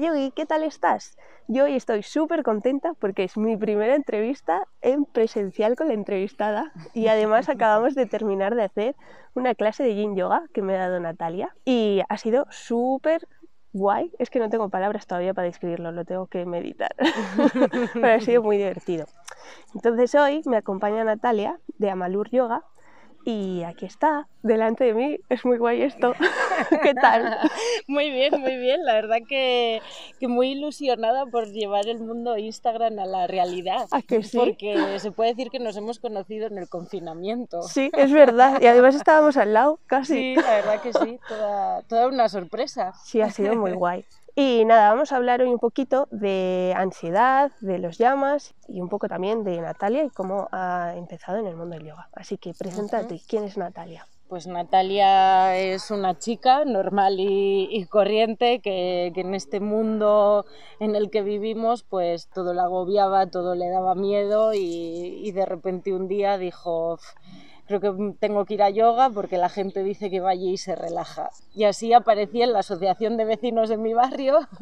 Yogi, ¿qué tal estás? Yo hoy estoy súper contenta porque es mi primera entrevista en presencial con la entrevistada y además acabamos de terminar de hacer una clase de yin yoga que me ha dado Natalia y ha sido súper guay. Es que no tengo palabras todavía para describirlo, lo tengo que meditar. Pero ha sido muy divertido. Entonces hoy me acompaña Natalia de Amalur Yoga y aquí está, delante de mí. Es muy guay esto. ¿Qué tal? Muy bien, muy bien. La verdad que, que, muy ilusionada por llevar el mundo Instagram a la realidad. ¿A que sí? Porque se puede decir que nos hemos conocido en el confinamiento. Sí, es verdad. Y además estábamos al lado, casi. Sí, la verdad que sí. Toda, toda una sorpresa. Sí, ha sido muy guay. Y nada, vamos a hablar hoy un poquito de ansiedad, de los llamas y un poco también de Natalia y cómo ha empezado en el mundo del yoga. Así que preséntate, ¿quién es Natalia? Pues Natalia es una chica normal y, corriente que, que, en este mundo en el que vivimos pues todo la agobiaba, todo le daba miedo y, y de repente un día dijo creo que tengo que ir a yoga porque la gente dice que vaya y se relaja. Y así aparecí en la asociación de vecinos de mi barrio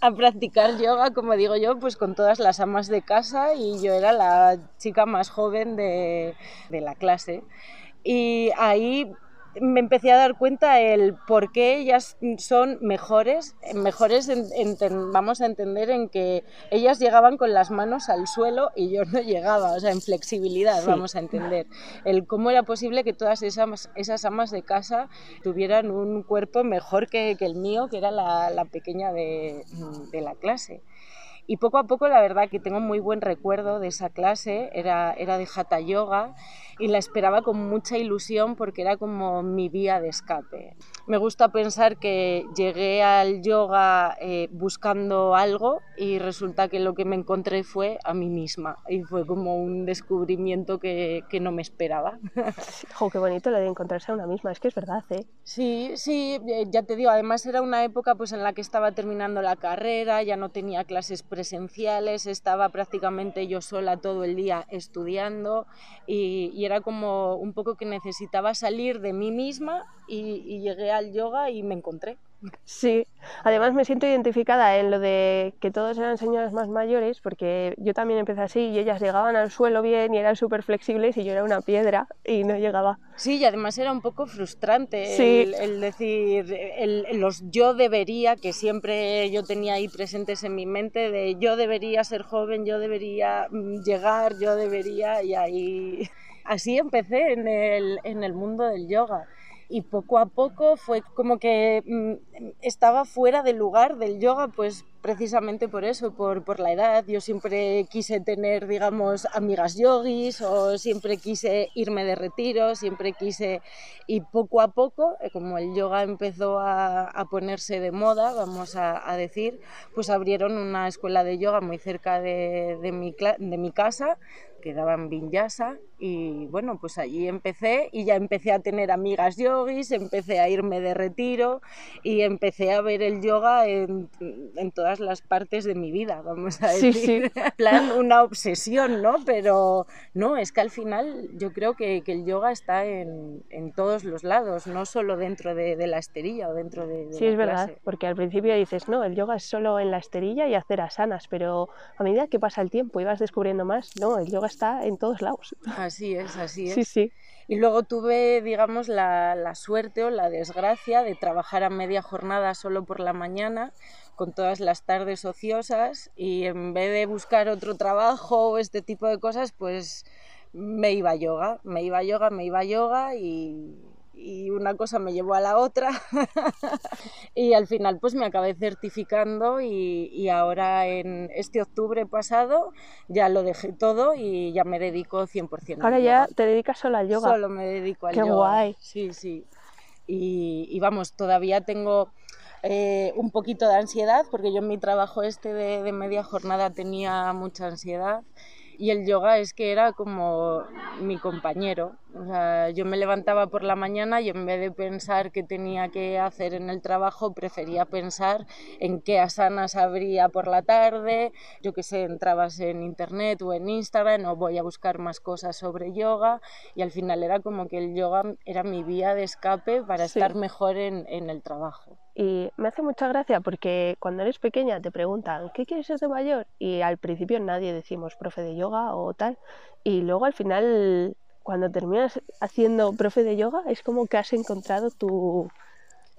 a practicar yoga, como digo yo, pues con todas las amas de casa y yo era la chica más joven de, de la clase. Y ahí me empecé a dar cuenta el por qué ellas son mejores, mejores vamos a entender en que ellas llegaban con las manos al suelo y yo no llegaba, o sea, en flexibilidad, vamos a entender, el cómo era posible que todas esas, esas amas de casa tuvieran un cuerpo mejor que, que el mío, que era la, la pequeña de, de la clase. Y poco a poco la verdad que tengo muy buen recuerdo de esa clase, era, era de Hatha Yoga y la esperaba con mucha ilusión porque era como mi vía de escape. Me gusta pensar que llegué al yoga eh, buscando algo y resulta que lo que me encontré fue a mí misma y fue como un descubrimiento que, que no me esperaba. ¡Jo, qué bonito lo de encontrarse a una misma! Es que es verdad, ¿eh? Sí, sí, eh, ya te digo, además era una época pues en la que estaba terminando la carrera, ya no tenía clases presenciales, estaba prácticamente yo sola todo el día estudiando y, y era como un poco que necesitaba salir de mí misma y, y llegué al yoga y me encontré. Sí, además me siento identificada en lo de que todos eran señoras más mayores, porque yo también empecé así y ellas llegaban al suelo bien y eran súper flexibles y yo era una piedra y no llegaba. Sí, y además era un poco frustrante el, el, decir, el, los yo debería, que siempre yo tenía ahí presentes en mi mente, de yo debería ser joven, yo debería mm, llegar, yo debería, y ahí así empecé en el, en el mundo del yoga. Y poco a poco fue como que mm, estaba fuera del lugar del yoga, pues precisamente por eso, por, por, la edad. Yo siempre quise tener, digamos, amigas yogis o siempre quise irme de retiro, siempre quise... Y poco a poco, eh, como el yoga empezó a, a ponerse de moda, vamos a, a, decir, pues abrieron una escuela de yoga muy cerca de, de, mi, de mi casa que daban vinyasa y bueno, pues allí empecé y ya empecé a tener amigas yogis, empecé a irme de retiro y empecé a ver el yoga en, en todas las partes de mi vida, vamos a decir. Sí, sí. plan, una obsesión, ¿no? Pero no, es que al final yo creo que, que el yoga está en, en, todos los lados, no solo dentro de, de la esterilla o dentro de, de Sí, la es verdad, clase. porque al principio dices, no, el yoga es solo en la esterilla y hacer asanas, pero a medida que pasa el tiempo y vas descubriendo más, no, el yoga está en todos lados. Así es, así es. Sí, sí. Y luego tuve, digamos, la, la, suerte o la desgracia de trabajar a media jornada solo por la mañana, con todas las tardes ociosas, y en vez de buscar otro trabajo o este tipo de cosas, pues me iba a yoga, me iba a yoga, me iba a yoga y, y una cosa me llevó a la otra y al final pues me acabé certificando y, y, ahora en este octubre pasado ya lo dejé todo y ya me dedico 100% Ahora al ya yoga. te dedicas solo al yoga. Solo me dedico al Qué yoga. guay. Sí, sí. Y, y vamos, todavía tengo eh, un poquito de ansiedad porque yo en mi trabajo este de, de media jornada tenía mucha ansiedad y el yoga es que era como mi compañero. O sea, yo me levantaba por la mañana y en vez de pensar qué tenía que hacer en el trabajo, prefería pensar en qué asanas habría por la tarde. Yo que sé, entrabas en internet o en Instagram o voy a buscar más cosas sobre yoga y al final era como que el yoga era mi vía de escape para estar mejor en, en el trabajo. Y me hace mucha gracia porque cuando eres pequeña te preguntan, ¿qué quieres ser de mayor? Y al principio nadie decimos profe de yoga o tal. Y luego al final, cuando terminas haciendo profe de yoga, es como que has encontrado tu,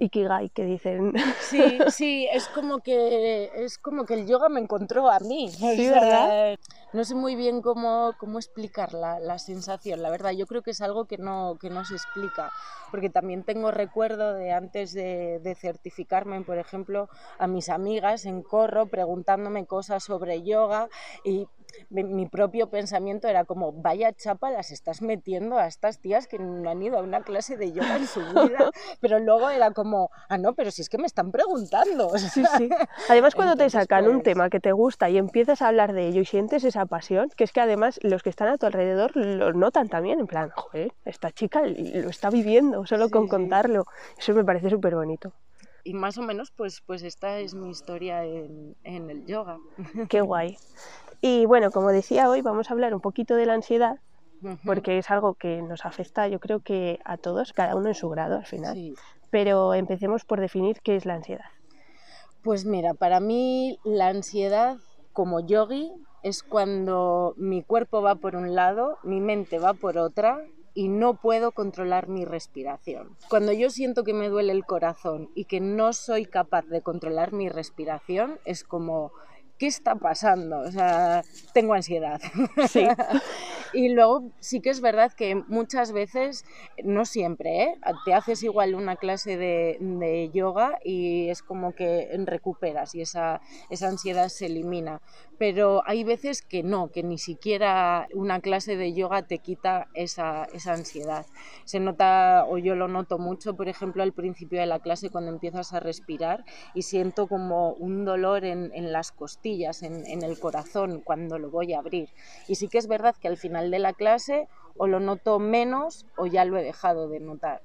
Ikigai que dicen. Sí, sí, es como que es como que el yoga me encontró a mí. Sí, ¿verdad? No sé muy bien cómo, cómo explicar la, la, sensación, la verdad. Yo creo que es algo que no, que no se explica, porque también tengo recuerdo de antes de, de certificarme, por ejemplo, a mis amigas en corro preguntándome cosas sobre yoga y mi propio pensamiento era como, vaya chapa las estás metiendo a estas tías que no han ido a una clase de yoga en su vida, pero luego era como, ah, no, pero si es que me están preguntando. Sí, sí. Además, cuando te sacan un pues tema que te gusta y empiezas a hablar de ello y sientes esa pasión, que es que además los que están a tu alrededor lo notan también, en plan, joder, esta chica lo está viviendo solo con contarlo. Eso me parece súper bonito y más o menos pues, pues esta es mi historia en, en, el yoga. Qué guay. Y bueno, como decía hoy, vamos a hablar un poquito de la ansiedad, porque es algo que nos afecta, yo creo que a todos, cada uno en su grado al final. Pero empecemos por definir qué es la ansiedad. Pues mira, para mí la ansiedad como yogi es cuando mi cuerpo va por un lado, mi mente va por otra y no puedo controlar mi respiración. Cuando yo siento que me duele el corazón y que no soy capaz de controlar mi respiración, es como ¿qué está pasando? O sea, tengo ansiedad. Sí. y luego sí que es verdad que muchas veces, no siempre, ¿eh? te haces igual una clase de, de, yoga y es como que recuperas y esa, esa ansiedad se elimina pero hay veces que no, que ni siquiera una clase de yoga te quita esa, esa, ansiedad. Se nota, o yo lo noto mucho, por ejemplo, al principio de la clase cuando empiezas a respirar y siento como un dolor en, en las costillas, en, en el corazón, cuando lo voy a abrir. Y sí que es verdad que al final de la clase o lo noto menos o ya lo he dejado de notar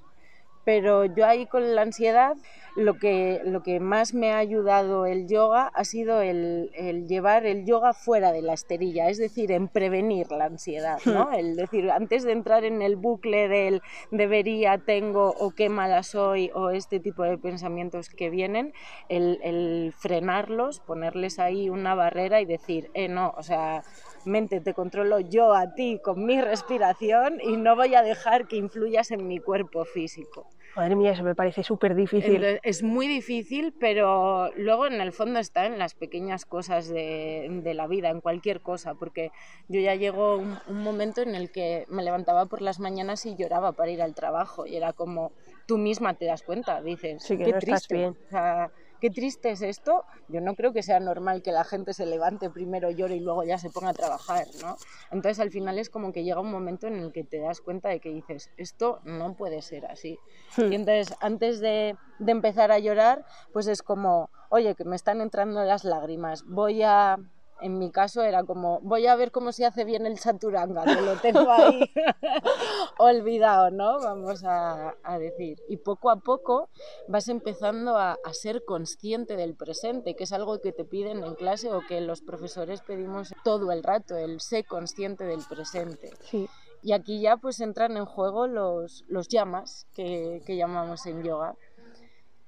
pero yo ahí con la ansiedad lo que, lo que más me ha ayudado el yoga ha sido el, el, llevar el yoga fuera de la esterilla, es decir, en prevenir la ansiedad, ¿no? El decir, antes de entrar en el bucle del debería, tengo o qué mala soy o este tipo de pensamientos que vienen, el, el frenarlos, ponerles ahí una barrera y decir, eh, no, o sea, mente, te controlo yo a ti con mi respiración y no voy a dejar que influyas en mi cuerpo físico. Madre mía, eso me parece súper difícil. Es muy difícil, pero luego en el fondo está en las pequeñas cosas de, de la vida, en cualquier cosa, porque yo ya llegó un, un, momento en el que me levantaba por las mañanas y lloraba para ir al trabajo y era como tú misma te das cuenta, dices, sí, que qué no triste. Estás bien. O sea, qué triste es esto. Yo no creo que sea normal que la gente se levante primero, llore y luego ya se ponga a trabajar, ¿no? Entonces al final es como que llega un momento en el que te das cuenta de que dices, esto no puede ser así. Y entonces antes de, de empezar a llorar, pues es como, oye, que me están entrando las lágrimas, voy a en mi caso era como, voy a ver cómo se hace bien el chaturanga, que lo tengo ahí olvidado, ¿no? Vamos a, a, decir. Y poco a poco vas empezando a, a, ser consciente del presente, que es algo que te piden en clase o que los profesores pedimos todo el rato, el ser consciente del presente. Sí. Y aquí ya pues entran en juego los, los llamas que, que llamamos en yoga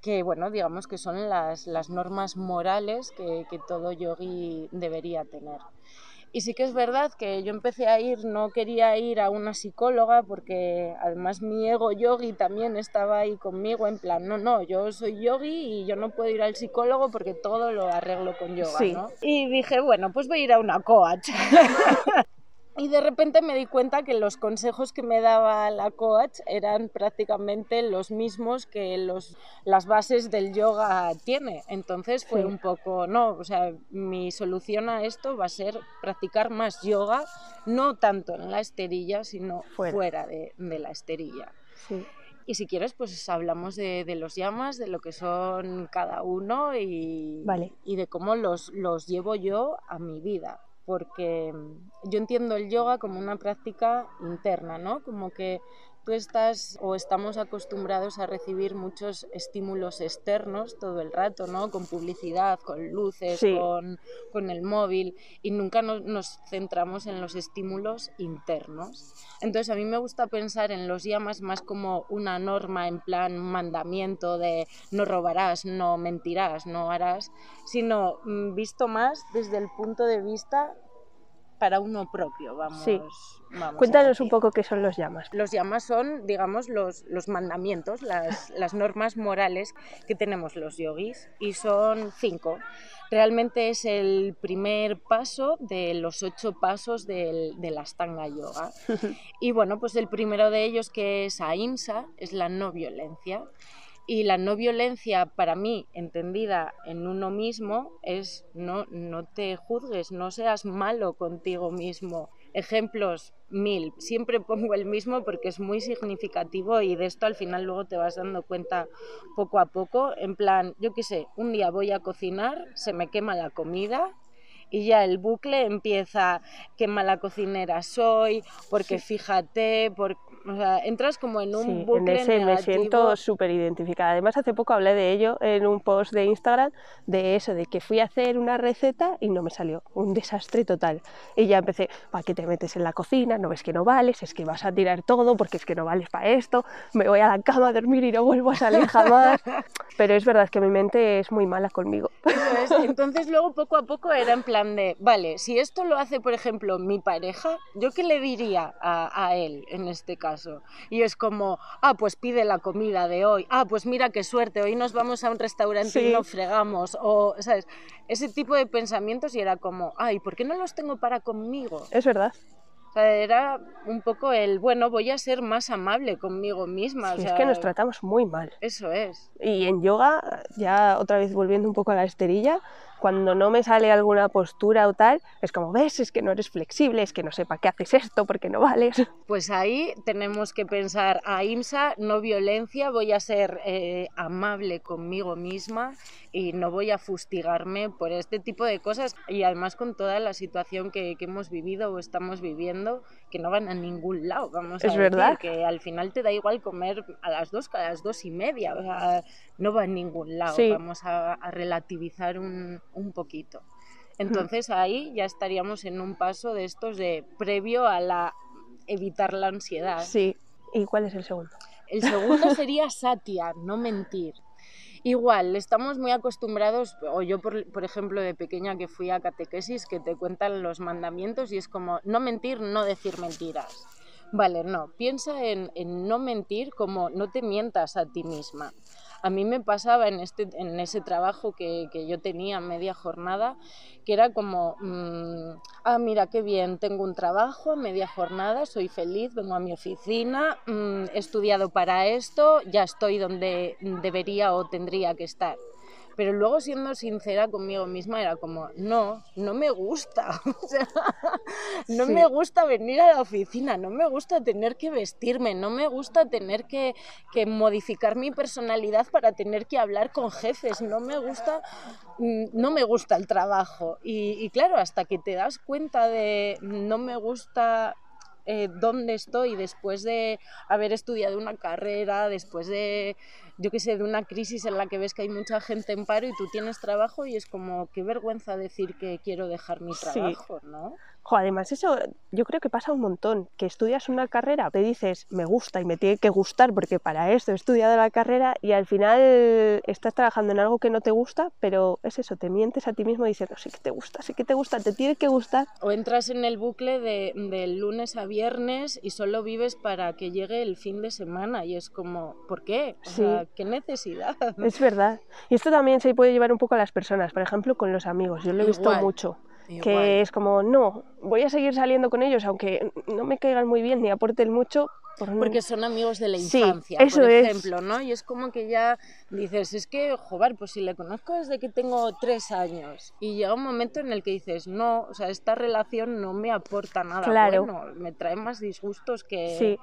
que bueno, digamos que son las, las normas morales que, que, todo yogi debería tener. Y sí que es verdad que yo empecé a ir, no quería ir a una psicóloga porque además mi ego yogi también estaba ahí conmigo en plan, no, no, yo soy yogi y yo no puedo ir al psicólogo porque todo lo arreglo con yoga, sí. ¿no? Y dije, bueno, pues voy a ir a una coach. Y de repente me di cuenta que los consejos que me daba la coach eran prácticamente los mismos que los, las bases del yoga tiene. Entonces fue sí. un poco, no, o sea, mi solución a esto va a ser practicar más yoga, no tanto en la esterilla, sino fuera, fuera de, de, la esterilla. Sí. Y si quieres, pues hablamos de, de, los llamas, de lo que son cada uno y, vale. y de cómo los, los llevo yo a mi vida. Porque mm, yo entiendo el yoga como una práctica interna, ¿no? Como que tú estás o estamos acostumbrados a recibir muchos estímulos externos todo el rato, ¿no? Con publicidad, con luces, con, con, el móvil y nunca nos centramos en los estímulos internos. Entonces a mí me gusta pensar en los yamas más como una norma en plan mandamiento de no robarás, no mentirás, no harás, sino mm, visto más desde el punto de vista para uno propio, vamos. Sí. Cuéntanos un poco qué son los llamas. Los llamas son, digamos, los, los mandamientos, las, las, normas morales que tenemos los yogis, y son cinco. Realmente es el primer paso de los ocho pasos del, de la Astanga Yoga. y bueno, pues el primero de ellos, que es Ahimsa, es la no violencia. Y la no violencia, para mí, entendida en uno mismo, es no, no te juzgues, no seas malo contigo mismo. Ejemplos mil. Siempre pongo el mismo porque es muy significativo y de esto al final luego te vas dando cuenta poco a poco. En plan, yo qué sé, un día voy a cocinar, se me quema la comida, y ya el bucle empieza, qué mala cocinera soy, porque fíjate, por, o sea, entras como en un bucle en ese me siento súper identificada. Además, hace poco hablé de ello en un post de Instagram, de eso, de que fui a hacer una receta y no me salió, un desastre total. Y ya empecé, ¿para qué te metes en la cocina? ¿No ves que no vales? Es que vas a tirar todo porque es que no vales para esto, me voy a la cama a dormir y no vuelvo a salir jamás. Pero es verdad que mi mente es muy mala conmigo. Entonces luego poco a poco era en plan de, vale, si esto lo hace, por ejemplo, mi pareja, ¿yo qué le diría a, a él en este caso? Y es como, ah, pues pide la comida de hoy, ah, pues mira qué suerte, hoy nos vamos a un restaurante y nos fregamos, o, ¿sabes? Ese tipo de pensamientos y era como, ay, ¿por qué no los tengo para conmigo? Es verdad. O sea, era un poco el, bueno, voy a ser más amable conmigo misma. es que nos tratamos muy mal. Eso es. Y en yoga, ya otra vez volviendo un poco a la esterilla, cuando no me sale alguna postura o tal, es como, ves, es que no eres flexible, es que no sepa qué haces esto porque no vales. Pues ahí tenemos que pensar, a IMSA, no violencia, voy a ser eh, amable conmigo misma y no voy a fustigarme por este tipo de cosas. Y además con toda la situación que, que hemos vivido o estamos viviendo, que no van a ningún lado, vamos es a verdad. que al final te da igual comer a las dos que a las dos y media, o sea, no va a ningún lado, vamos a, a relativizar un, un poquito. Entonces ahí ya estaríamos en un paso de estos de previo a la evitar la ansiedad. Sí. ¿Y cuál es el segundo? El segundo sería Satya, no mentir. Igual, estamos muy acostumbrados, o yo por, ejemplo de pequeña que fui a catequesis, que te cuentan los mandamientos y es como no mentir, no decir mentiras. Vale, no, piensa en, en no mentir como no te mientas a ti misma. A mí me pasaba en, este, en ese trabajo que, que yo tenía media jornada, que era como, mmm, ah, mira qué bien, tengo un trabajo, media jornada, soy feliz, vengo a mi oficina, mmm, he estudiado para esto, ya estoy donde debería o tendría que estar. Pero luego siendo sincera conmigo misma era como, no, no me gusta. O sea, no sí. me gusta venir a la oficina, no me gusta tener que vestirme, no me gusta tener que, que modificar mi personalidad para tener que hablar con jefes, no me gusta, mm, no me gusta el trabajo. Y, y claro, hasta que te das cuenta de no me gusta eh, dónde estoy después de haber estudiado una carrera, después de yo qué sé, de una crisis en la que ves que hay mucha gente en paro y tú tienes trabajo y es como, qué vergüenza decir que quiero dejar mi trabajo, sí. ¿no? Jo, además eso yo creo que pasa un montón, que estudias una carrera, te dices, me gusta y me tiene que gustar porque para esto he estudiado la carrera y al final estás trabajando en algo que no te gusta, pero es eso, te mientes a ti mismo diciendo, sí que te gusta, sí que te gusta, te tiene que gustar. O entras en el bucle de, de lunes a viernes y solo vives para que llegue el fin de semana y es como, ¿por qué? O Sí. sea, ¿qué necesidad? Es verdad. Y esto también se puede llevar un poco a las personas, por ejemplo, con los amigos. Yo lo he visto Igual. mucho. Igual. Que es como, no, voy a seguir saliendo con ellos, aunque no me caigan muy bien ni aporten mucho. Por Porque son amigos de la Sí, infancia, eso por es. ejemplo, ¿no? Y es como que ya dices, es que, joder, pues si le conozco desde que tengo tres años y llega un momento en el que dices, no, o sea, esta relación no me aporta nada Claro. bueno, me trae más disgustos que... Sí.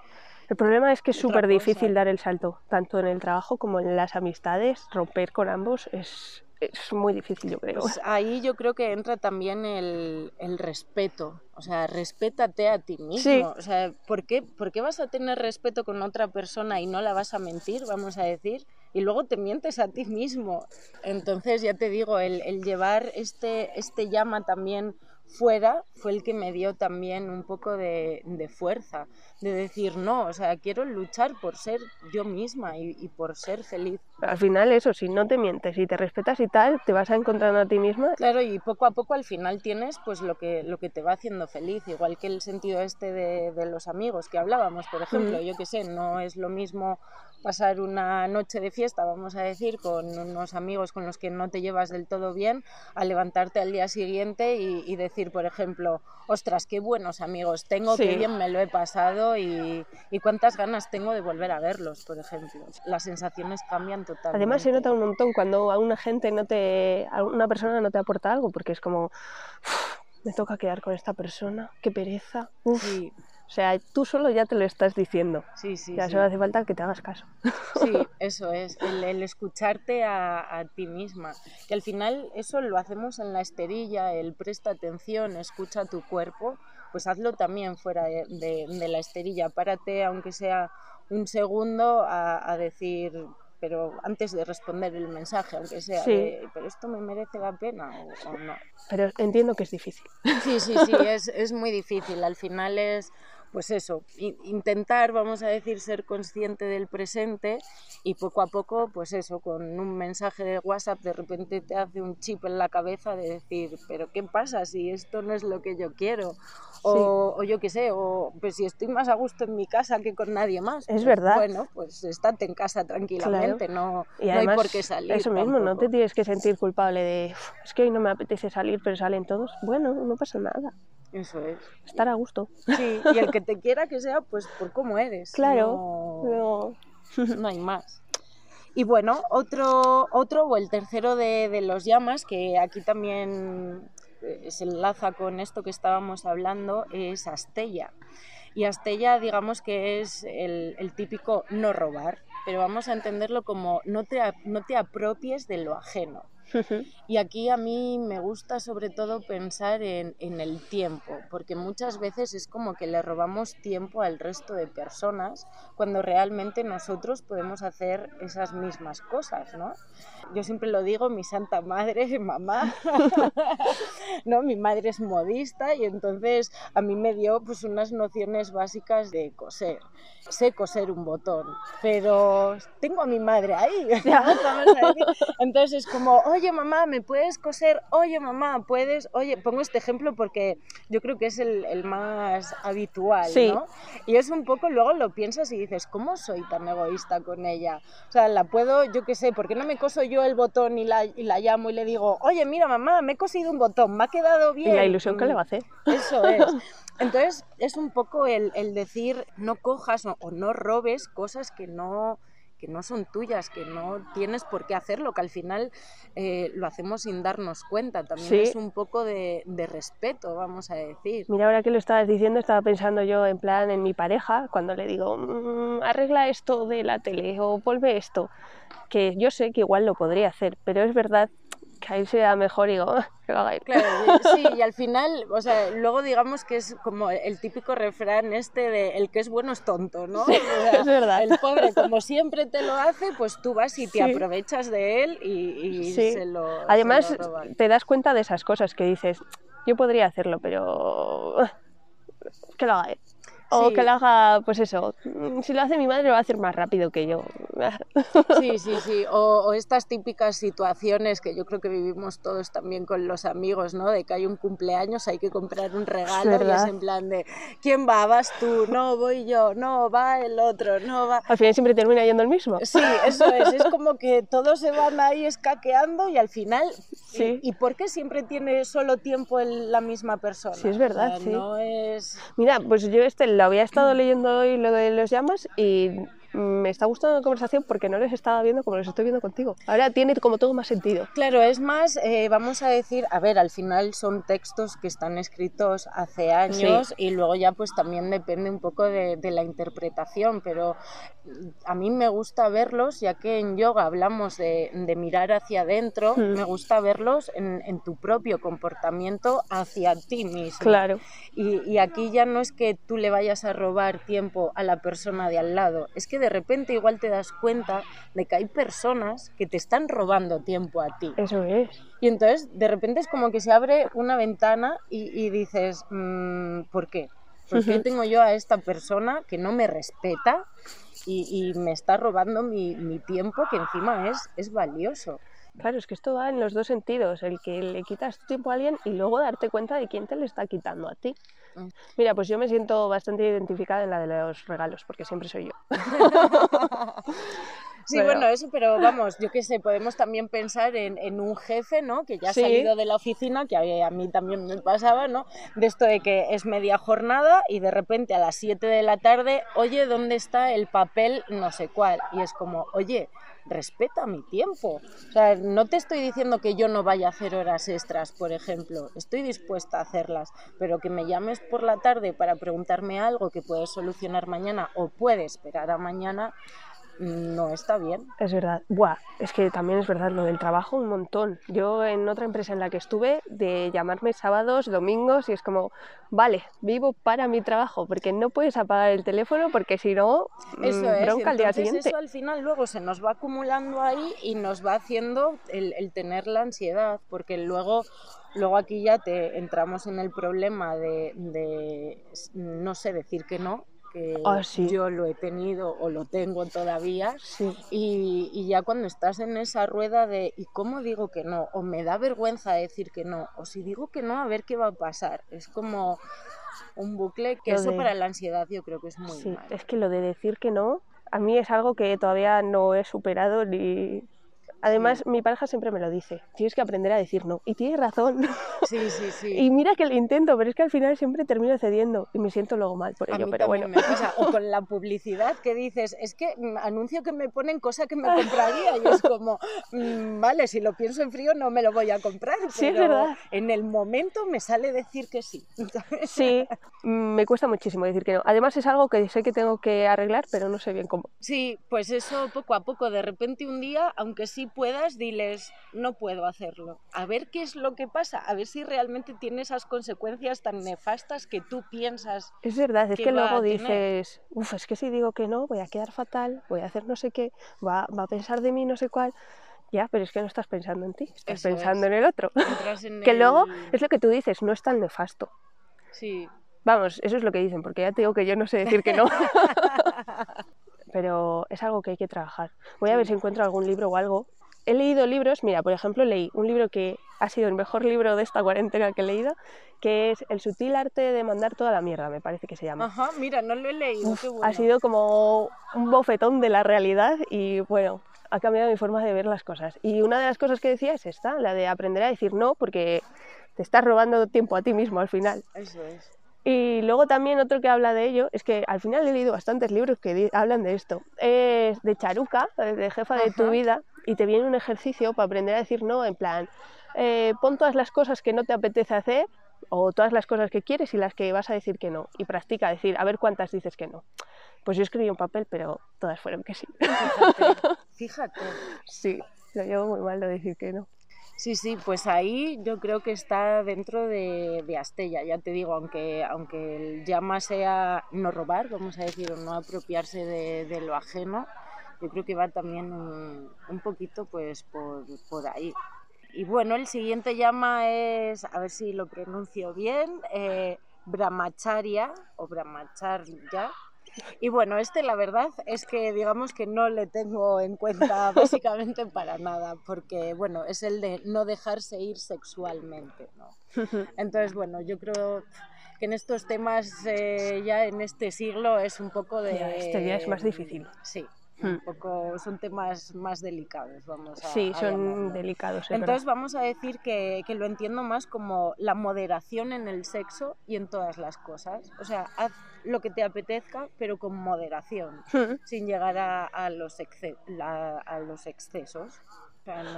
El problema es que es súper difícil dar el salto, tanto en el trabajo como en las amistades. Romper con ambos es, es muy difícil, yo creo. Pues ahí yo creo que entra también el, el respeto. O sea, respétate a ti mismo. Sí. O sea, ¿por qué, ¿por qué vas a tener respeto con otra persona y no la vas a mentir, vamos a decir? Y luego te mientes a ti mismo. Entonces, ya te digo, el, el llevar este, este llama también fuera fue el que me dio también un poco de, de fuerza, de decir, no, o sea, quiero luchar por ser yo misma y, y por ser feliz. Al final eso, si no te mientes y te respetas y tal, te vas a encontrar a ti misma. Claro, y poco a poco al final tienes pues lo que, lo que te va haciendo feliz, igual que el sentido este de, de los amigos que hablábamos, por ejemplo, yo que sé, no es lo mismo pasar una noche de fiesta, vamos a decir, con unos amigos con los que no te llevas del todo bien, a levantarte al día siguiente y, y decir, por ejemplo, ostras, qué buenos amigos tengo, Sí. qué bien me lo he pasado y, y cuántas ganas tengo de volver a verlos, por ejemplo. Las sensaciones cambian totalmente. Además se nota un montón cuando a una gente no te, a una persona no te aporta algo, porque es como, "Uf, me toca quedar con esta persona, qué pereza. Uf". Sí, O sea, tú solo ya te lo estás diciendo. sí, sí. ya sí. solo hace falta que te hagas caso. Sí, eso es, el, el escucharte a, a ti misma. Que al final eso lo hacemos en la esterilla, el presta atención, escucha tu cuerpo, pues hazlo también fuera de, de- de la esterilla. Párate, aunque sea un segundo, a, a decir, pero antes de responder el mensaje, aunque sea, Sí. de, pero esto me merece la pena o, o no. Pero entiendo que es difícil. Sí, sí, sí, es, es muy difícil. Al final es, pues eso, intentar, vamos a decir, ser consciente del presente y poco a poco, pues eso, con un mensaje de WhatsApp de repente te hace un chip en la cabeza de decir, pero ¿qué pasa si esto no es lo que yo quiero? O, o yo qué sé, o pues si estoy más a gusto en mi casa que con nadie más. Es pues, verdad. Bueno, pues estate en casa tranquilamente, no, Y no hay por qué salir. eso mismo, no te tienes que sentir culpable de, "Uf, es que hoy no me apetece salir, pero salen todos. Bueno, no pasa nada. Eso es. Estar a gusto. Sí, y el que te quiera que sea, pues por cómo eres. Claro. no- No- no hay más. Y bueno, otro, otro o el tercero de, de los llamas, que aquí también eh, se enlaza con esto que estábamos hablando, es Astella. Y Astella, digamos que es el, el típico no robar, pero vamos a entenderlo como no te, no te apropies de lo ajeno. Y aquí a mí me gusta sobre todo pensar en, en el tiempo, porque muchas veces es como que le robamos tiempo al resto de personas cuando realmente nosotros podemos hacer esas mismas cosas, ¿no? Yo siempre lo digo, mi santa madre, mamá, ¿no? Mi madre es modista y entonces a mí me dio pues unas nociones básicas de coser. Sé coser un botón, pero tengo a mi madre ahí. Entonces es como, oye mamá, ¿me puedes coser? Oye mamá, ¿puedes? Oye, pongo este ejemplo porque yo creo que es el, el más habitual, Sí. ¿no? Y es un poco, luego lo piensas y dices, ¿cómo soy tan egoísta con ella? O sea, la puedo, yo qué sé, ¿por qué no me coso yo el botón y la, y la llamo y le digo, oye, mira mamá, me he cosido un botón, me ha quedado Y bien? la ilusión que le va a hacer. Eso es. Entonces, es un poco el, el decir, no cojas o, o no robes cosas que no, que no son tuyas, que no tienes por qué hacerlo, que al final eh, lo hacemos sin darnos cuenta. También Sí. es un poco de, de respeto, vamos a decir. Mira, ahora que lo estabas diciendo, estaba pensando yo en plan en mi pareja, cuando le digo, "Mm, arregla esto de la tele o vuelve esto, que yo sé que igual lo podría hacer, pero es verdad que ahí sea mejor y digo, "Ah, que lo haga él". Claro, sí, y al final, o sea, luego digamos que es como el típico refrán este de el que es bueno es tonto, ¿no? O sea, es verdad. El pobre, como siempre te lo hace, pues tú vas y te Sí. aprovechas de él y, y Sí. se lo se Además, lo te das cuenta de esas cosas que dices, yo podría hacerlo, pero ah, que lo haga él. O Sí. que lo haga, pues eso, mm, si lo hace mi madre lo va a hacer más rápido que yo. Sí, sí, sí. O, o estas típicas situaciones que yo creo que vivimos todos también con los amigos, ¿no? De que hay un cumpleaños, hay que comprar un regalo y es en plan de ¿quién va? ¿Vas tú? No, voy yo. No, va el otro. No, va. Al final siempre termina yendo el mismo. Sí, eso es. Es como que todos se van ahí escaqueando y al final. Sí. ¿Y, y por qué siempre tiene solo tiempo el- la misma persona? Sí, es verdad, O sea, sí. No es. Mira, pues yo este lo había estado leyendo hoy lo de los llamas y me está gustando la conversación porque no les estaba viendo como los estoy viendo contigo. Ahora tiene como todo más sentido. Claro, es más, eh, vamos a decir, a ver, al final son textos que están escritos hace años y luego ya pues también depende un poco de, la interpretación, pero a mí me gusta verlos, ya que en yoga hablamos de, mirar hacia adentro, me gusta verlos en, tu propio comportamiento hacia ti mismo. Claro. Y, y aquí ya no es que tú le vayas a robar tiempo a la persona de al lado, es que de repente igual te das cuenta de que hay personas que te están robando tiempo a ti. Eso es. Y entonces de repente es como que se abre una ventana y, dices, mm, ¿por qué? ¿Por qué tengo yo a esta persona que no me respeta y, me está robando mi, tiempo que encima es, es valioso? Claro, es que esto va en los dos sentidos, el que le quitas tiempo a alguien y luego darte cuenta de quién te le está quitando a ti. Mm. Mira, pues yo me siento bastante identificada en la de los regalos, porque siempre soy yo. Sí, bueno, eso, pero vamos, yo qué sé, podemos también pensar en, un jefe, ¿no? Que ya ha salido de la oficina, que a, a, mí también me pasaba, ¿no? De esto de que es media jornada y de repente a las 7 de la tarde, oye, ¿dónde está el papel no sé cuál? Y es como, oye, respeta mi tiempo. O sea, no te estoy diciendo que yo no vaya a hacer horas extras, por ejemplo, estoy dispuesta a hacerlas, pero que me llames por la tarde para preguntarme algo que puedes solucionar mañana o puede esperar a mañana, no está bien. Es verdad. Buah, es que también es verdad lo del trabajo un montón. Yo en otra empresa en la que estuve, de llamarme sábados, domingos, y es como, vale, vivo para mi trabajo, porque no puedes apagar el teléfono porque si no, eso mm, es. bronca al día siguiente. Eso al final luego se nos va acumulando ahí y nos va haciendo el, tener la ansiedad, porque luego Luego aquí ya te entramos en el problema de, de, no sé decir que no, Ah, yo lo he tenido o lo tengo todavía. Y, ya cuando estás en esa rueda de ¿y cómo digo que no? O me da vergüenza decir que no, o si digo que no, a ver qué va a pasar. Es como un bucle que eso para la ansiedad yo creo que es muy sí, Es que lo de decir que no, a mí es algo que todavía no he superado ni, Además, mi pareja siempre me lo dice, tienes que aprender a decir no. Y tiene razón. Sí, sí, sí. y mira que lo intento, pero es que al final siempre termino cediendo y me siento luego mal por ello, pero bueno. O con la publicidad que dices, es que mm, anuncio que me ponen cosa que me compraría y es como, mm, vale, si lo pienso en frío no me lo voy a comprar. Sí, es verdad. En el momento me sale decir que sí. Sí, me cuesta muchísimo decir que no. Además es algo que sé que tengo que arreglar, pero no sé bien cómo. Sí, pues eso poco a poco, de repente un día, aunque sí puedas, diles, no puedo hacerlo. A ver qué es lo que pasa, a ver si realmente tiene esas consecuencias tan nefastas que tú piensas. Es verdad, es que, luego dices, uff, es que si digo que no, voy a quedar fatal, voy a hacer no sé qué, va, va a pensar de mí no sé cuál. Ya, pero es que no estás pensando en ti, estás pensando en el otro. que luego es lo que tú dices, no es tan nefasto. Sí. Vamos, eso es lo que dicen, porque ya te digo que yo no sé decir que no. pero es algo que hay que trabajar. Voy a ver si encuentro algún libro o algo he leído libros, mira, por ejemplo, leí un libro que ha sido el mejor libro de esta cuarentena que he leído, que es El sutil arte de mandar toda la mierda, me parece que se llama. Ajá, mira, no lo he leído, qué bueno. Ha sido como un bofetón de la realidad y bueno, ha cambiado mi forma de ver las cosas. Y una de las cosas que decía es esta, la de aprender a decir no, porque te estás robando tiempo a ti mismo al final. Eso es. Y luego también otro que habla de ello, es que al final he leído bastantes libros que hablan de esto. Es de Charuca, de Jefa de tu vida, y te viene un ejercicio para aprender a decir no, en plan, eh, pon todas las cosas que no te apetece hacer o todas las cosas que quieres y las que vas a decir que no. Y practica decir, a ver cuántas dices que no. Pues yo escribí un papel, pero todas fueron que sí. Fíjate. Fíjate. Sí, lo llevo muy mal de decir que no. Sí, sí, pues ahí yo creo que está dentro de, de, Astella, ya te digo, aunque, aunque el llama sea no robar, vamos a decir, o no apropiarse de, de lo ajeno, yo creo que va también un, poquito pues por, por, ahí. Y bueno, el siguiente llama es, a ver si lo pronuncio bien, eh, Brahmacharya o Brahmacharya. Y bueno, este la verdad es que digamos que no le tengo en cuenta básicamente para nada, porque bueno, es el de no dejarse ir sexualmente, ¿no? Entonces, bueno, yo creo que en estos temas eh, ya en este siglo es un poco de... este día es más difícil. Sí, un poco, son temas más delicados, vamos a Sí, son delicados. es Entonces verdad. vamos a decir que, que lo entiendo más como la moderación en el sexo y en todas las cosas. O sea, haz lo que te apetezca, pero con moderación, Hmm. sin llegar a, a los, exce- la- a los excesos.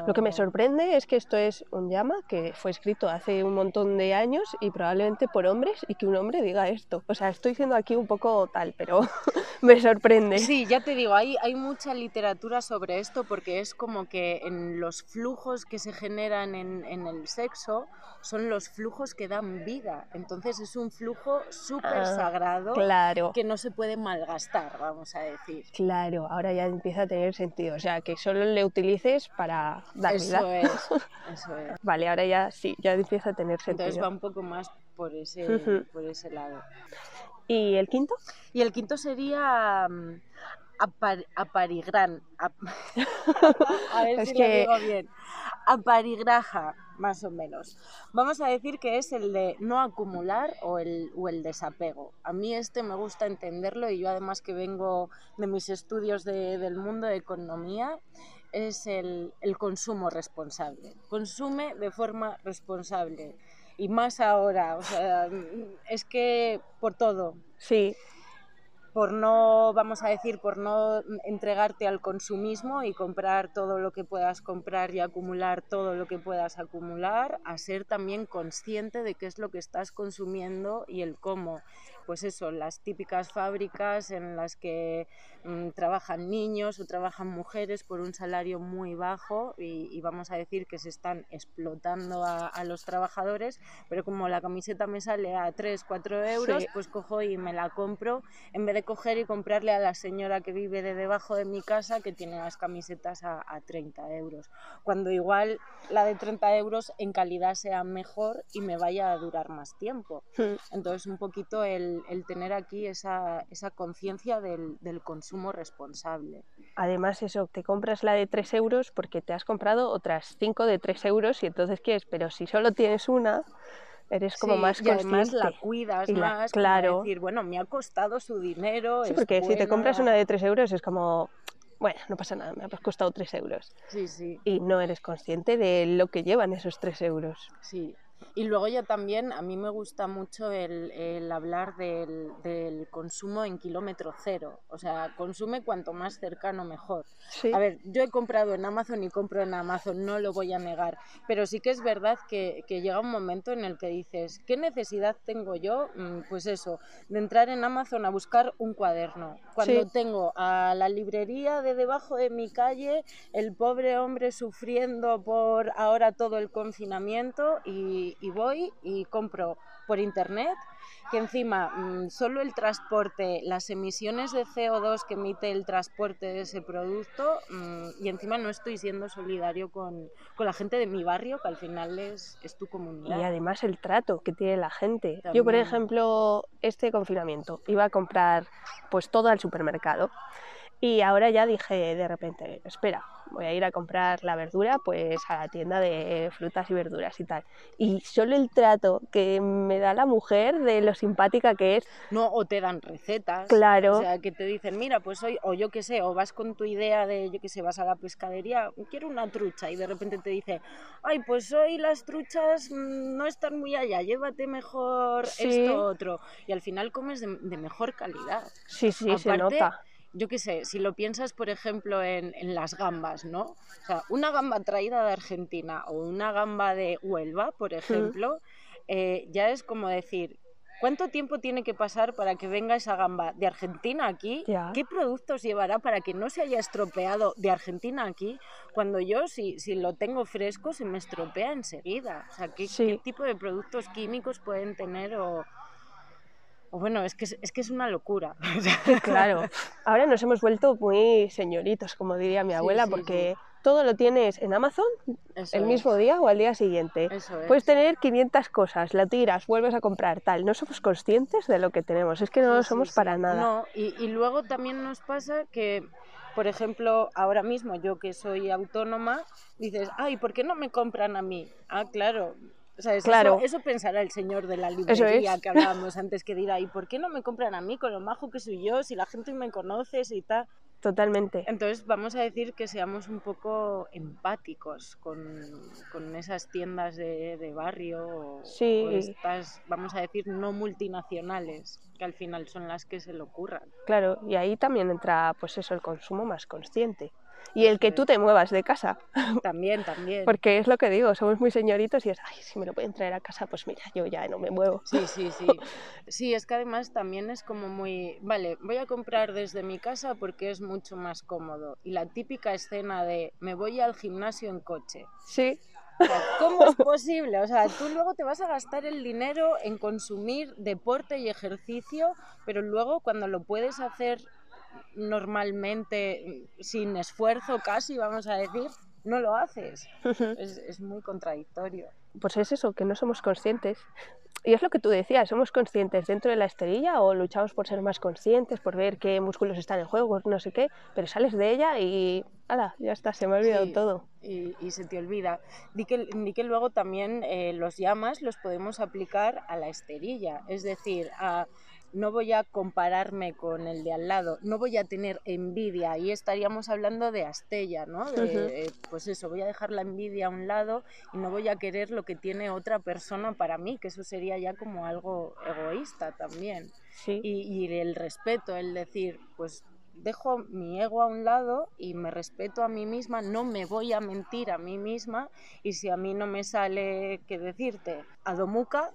Lo que me sorprende es que esto es un llama que fue escrito hace un montón de años y probablemente por hombres y que un hombre diga esto. O sea, estoy siendo aquí un poco tal, pero me sorprende. Sí, ya te digo, hay, hay mucha literatura sobre esto porque es como que en los flujos que se generan en, en el sexo son los flujos que dan vida. Entonces es un flujo súper Ah, sagrado Claro, que no se puede malgastar, vamos a decir. claro, ahora ya empieza a tener sentido. O sea, que solo le utilices para dar Eso vida. es, eso es. Vale, ahora ya sí, ya empieza a tener Entonces va sentido. un poco más por ese, Ujú. por ese lado. ¿Y el quinto? Y el quinto sería mm, apar- aparigran. ap- a ver Es si que- lo digo bien. Aparigraja, más o menos. Vamos a decir que es el de no acumular o el, o el desapego. A mí este me gusta entenderlo y yo además que vengo de mis estudios de- del mundo de economía, es el, el consumo responsable. Consume de forma responsable. Y más ahora, o sea, es que por todo, Sí, por no, vamos a decir, por no entregarte al consumismo y comprar todo lo que puedas comprar y acumular todo lo que puedas acumular, a ser también consciente de qué es lo que estás consumiendo y el cómo. Pues eso, las típicas fábricas en las que mm, trabajan niños o trabajan mujeres por un salario muy bajo y, y vamos a decir que se están explotando a, a los trabajadores, pero como la camiseta me sale a 3, 4 euros, Sí. pues cojo y me la compro en vez de coger y comprarle a la señora que vive de debajo de mi casa que tiene las camisetas a, a 30 euros. Cuando igual la de 30 euros en calidad sea mejor y me vaya a durar más tiempo. hmm, Entonces un poquito el, el tener aquí esa, esa conciencia del, del consumo responsable. Además, eso, te compras la de 3 euros porque te has comprado otras 5 de 3 euros y entonces quieres, pero si solo tienes una, eres como Sí, más y además consciente. la cuidas Y la- más, claro. decir, bueno, me ha costado su dinero. Sí, porque si te buena". compras una de 3 euros es como, bueno, no pasa nada, me ha costado 3 euros. Sí, sí. Y no eres consciente de lo que llevan esos 3 euros. Sí, y luego ya también a mí me gusta mucho el, el hablar del, del consumo en kilómetro cero. O sea, consume cuanto más cercano mejor. Sí, A ver, yo he comprado en Amazon y compro en Amazon, no lo voy a negar, pero sí que es verdad que, que llega un momento en el que dices, ¿qué necesidad tengo yo? Mm, Pues eso, de entrar en Amazon a buscar un cuaderno. Cuando Sí. tengo a la librería de debajo de mi calle, el pobre hombre sufriendo por ahora todo el confinamiento y, y voy y compro por internet que encima mm, solo el transporte, las emisiones de CO2 que emite el transporte de ese producto mm, y encima no estoy siendo solidario con, con la gente de mi barrio, que al final es, es tu y comunidad. además el trato que tiene la gente. Yo, por También. ejemplo, este confinamiento iba a comprar pues todo al supermercado y ahora ya dije de repente, espera, voy a ir a comprar la verdura pues a la tienda de frutas y verduras y tal. Y solo el trato que me da la mujer de lo simpática que es, No, o te dan recetas. Claro. O sea, que te dicen, mira, pues hoy, o yo qué sé, o vas con tu idea de, yo qué sé, vas a la pescadería, quiero una trucha, y de repente te dice, ay, pues hoy las truchas mm, no están muy allá, llévate mejor Sí. esto otro. Y al final comes de, de mejor calidad. sí, sí, se nota. Yo qué sé, si lo piensas, por ejemplo, en, en las gambas, ¿no? O sea, una gamba traída de Argentina o una gamba de Huelva, por ejemplo, eh, ya es como decir, ¿cuánto tiempo tiene que pasar para que venga esa gamba de Argentina aquí? Ya. ¿Qué productos llevará para que no se haya estropeado de Argentina aquí? Cuando yo, si, si lo tengo fresco, se me estropea enseguida. O sea, ¿qué, Sí. qué tipo de productos químicos pueden tener o... bueno, es que es, es que es una locura. Claro, ahora nos hemos vuelto muy señoritos, como diría mi abuela, sí, porque todo lo tienes en Amazon Eso el es, mismo día o al día siguiente. Eso es. Puedes tener 500 cosas, la tiras, vuelves a comprar, tal. No somos conscientes de lo que tenemos, es que no lo somos para nada. No, y, y luego también nos pasa que, por ejemplo, ahora mismo yo que soy autónoma, dices, ay, ¿por qué no me compran a mí? Ah, claro. Claro. eso, eso pensará el señor de la librería es. que hablábamos antes, que dirá, ¿y por qué no me compran a mí con lo majo que soy yo, si la gente me conoce y tal? Totalmente. Entonces vamos a decir que seamos un poco empáticos con, con esas tiendas de, de barrio o, Sí. o estas, vamos a decir, no multinacionales, que al final son las que se le ocurran. Claro, y ahí también entra, pues eso, el consumo más consciente. Y el que tú te muevas de casa, También, también. porque es lo que digo, somos muy señoritos y es, ay, si me lo pueden traer a casa, pues mira, yo ya no me muevo. Sí, sí, sí. Sí, es que además también es como muy, vale, voy a comprar desde mi casa porque es mucho más cómodo. Y la típica escena de me voy al gimnasio en coche. Sí, O sea, ¿Cómo es posible? O sea, tú luego te vas a gastar el dinero en consumir deporte y ejercicio, pero luego cuando lo puedes hacer normalmente, sin esfuerzo casi, vamos a decir, no lo haces. Es, es muy contradictorio. pues es eso, que no somos conscientes. Y es lo que tú decías, somos conscientes dentro de la esterilla o luchamos por ser más conscientes, por ver qué músculos están en juego, no sé qué, pero sales de ella y, ala, ya está, se me ha olvidado Sí. todo. y, y se te olvida. Di que, di que luego también eh, los llamas los podemos aplicar a la esterilla, es decir, a no voy a compararme con el de al lado, no voy a tener envidia, ahí estaríamos hablando de astella, ¿no? De, eh, pues eso, voy a dejar la envidia a un lado y no voy a querer lo que tiene otra persona para mí, que eso sería ya como algo egoísta también Sí. y, y el respeto, el decir, pues dejo mi ego a un lado y me respeto a mí misma, no me voy a mentir a mí misma y si a mí no me sale que decirte adomuca,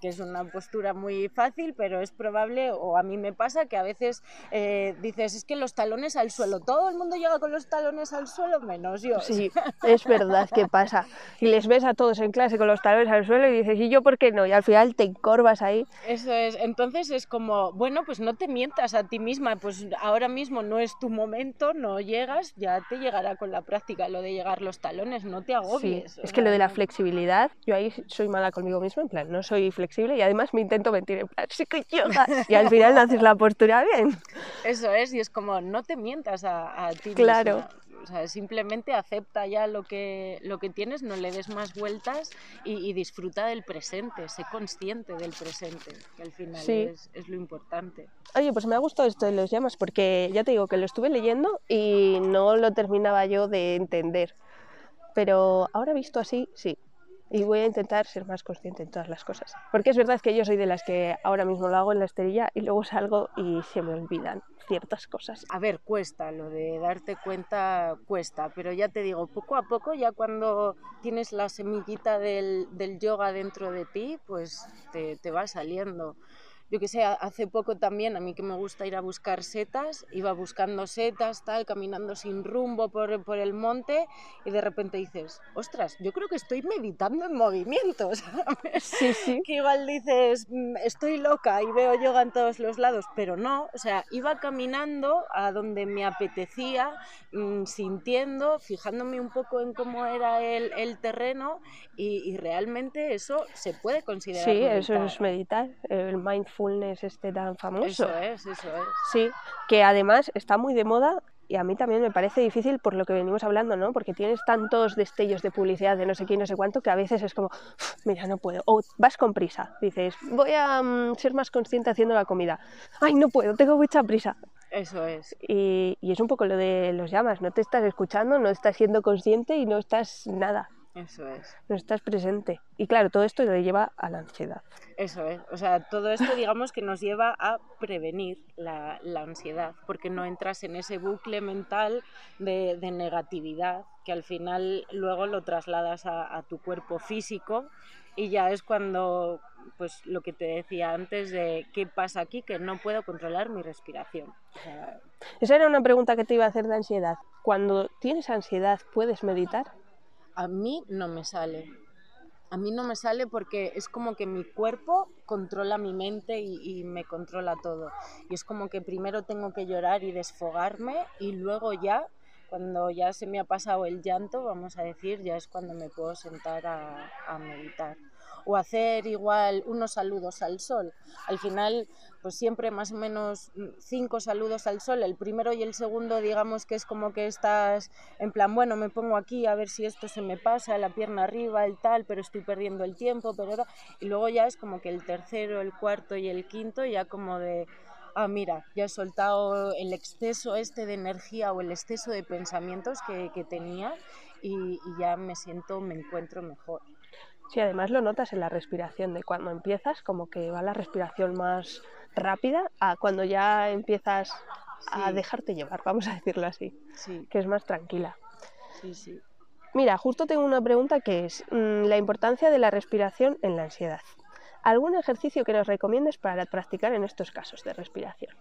que es una postura muy fácil, pero es probable, o a mí me pasa que a veces eh, dices, es que los talones al suelo, todo el mundo llega con los talones al suelo menos yo. Sí, es verdad que pasa. Y les ves a todos en clase con los talones al suelo y dices, ¿y yo por qué no? Y al final te encorvas ahí. Eso es, entonces es como, bueno, pues no te mientas a ti misma, pues ahora mismo no es tu momento, no llegas, ya te llegará con la práctica lo de llegar los talones, no te Sí, agobies. o es que lo de la flexibilidad, yo ahí soy mala conmigo misma, en plan, no soy flexible y además me intento mentir, en plan, sí que yoga. Y al final no haces la postura bien. Eso es, y es como, no te mientas a, a ti Claro. misma. O sea, simplemente acepta ya lo que, lo que tienes, no le des más vueltas y, y disfruta del presente, sé consciente del presente, que al final Sí. es, es lo importante. Oye, pues me ha gustado esto de los llamas porque ya te digo que lo estuve leyendo y no lo terminaba yo de entender. Pero ahora visto así, sí. Y voy a intentar ser más consciente en todas las cosas. Porque es verdad que yo soy de las que ahora mismo lo hago en la esterilla y luego salgo y se me olvidan ciertas cosas. A ver, cuesta, lo de darte cuenta cuesta, pero ya te digo, poco a poco, ya cuando tienes la semillita del, del yoga dentro de ti, pues te, te va saliendo. Yo que sé, ha- hace poco también, a mí que me gusta ir a buscar setas, iba buscando setas, tal, caminando sin rumbo por, por el monte y de repente dices, ostras, yo creo que estoy meditando en movimiento, ¿sabes? Sí, sí. que igual dices, "Mm, estoy loca y veo yoga en todos los lados, pero no, o sea, iba caminando a donde me apetecía, mm, sintiendo, fijándome un poco en cómo era el, el terreno y, y realmente eso se puede considerar. Sí, eso es meditar, el mindfulness este tan famoso. Eso es, eso es. Sí, que además está muy de moda y a mí también me parece difícil por lo que venimos hablando, ¿no? Porque tienes tantos destellos de publicidad de no sé quién, no sé cuánto, que a veces es como, "Uf, mira, no puedo. O vas con prisa, dices, voy a mm, ser más consciente haciendo la comida. Ay, no puedo, tengo mucha prisa. Eso es. Y, y es un poco lo de los llamas, no te estás escuchando, no estás siendo consciente y no estás nada, Eso es. no estás presente. Y claro, todo esto le lleva a la ansiedad. Eso es, o sea, todo esto digamos que nos lleva a prevenir la, la ansiedad, porque no entras en ese bucle mental de, de negatividad que al final luego lo trasladas a, a tu cuerpo físico y ya es cuando, pues lo que te decía antes de qué pasa aquí, que no puedo controlar mi respiración. O sea, Esa era una pregunta que te iba a hacer de ansiedad. Cuando tienes ansiedad, ¿puedes meditar? A mí no me sale. A mí no me sale porque es como que mi cuerpo controla mi mente y, me controla todo. Y es como que primero tengo que llorar y desfogarme y luego ya, cuando ya se me ha pasado el llanto, vamos a decir, ya es cuando me puedo sentar a meditar. O hacer igual unos saludos al sol. Al final, pues siempre más o menos mm, cinco saludos al sol. El primero y el segundo, digamos que es como que estás en plan, bueno, me pongo aquí a ver si esto se me pasa, la pierna arriba, el tal, pero estoy perdiendo el tiempo, pero y luego ya es como que el tercero, el cuarto y el quinto ya como de ah, mira, ya he soltado el exceso este de energía o el exceso de pensamientos que, que tenía y ya me siento, me encuentro mejor. Sí, además lo notas en la respiración, de cuando empiezas, como que va la respiración más rápida a cuando ya empiezas a dejarte llevar, vamos a decirlo así, Sí, que es más tranquila. sí, sí. Mira, justo tengo una pregunta que es mm, la importancia de la respiración en la ansiedad. ¿Algún ejercicio que nos recomiendes para practicar en estos casos de respiración?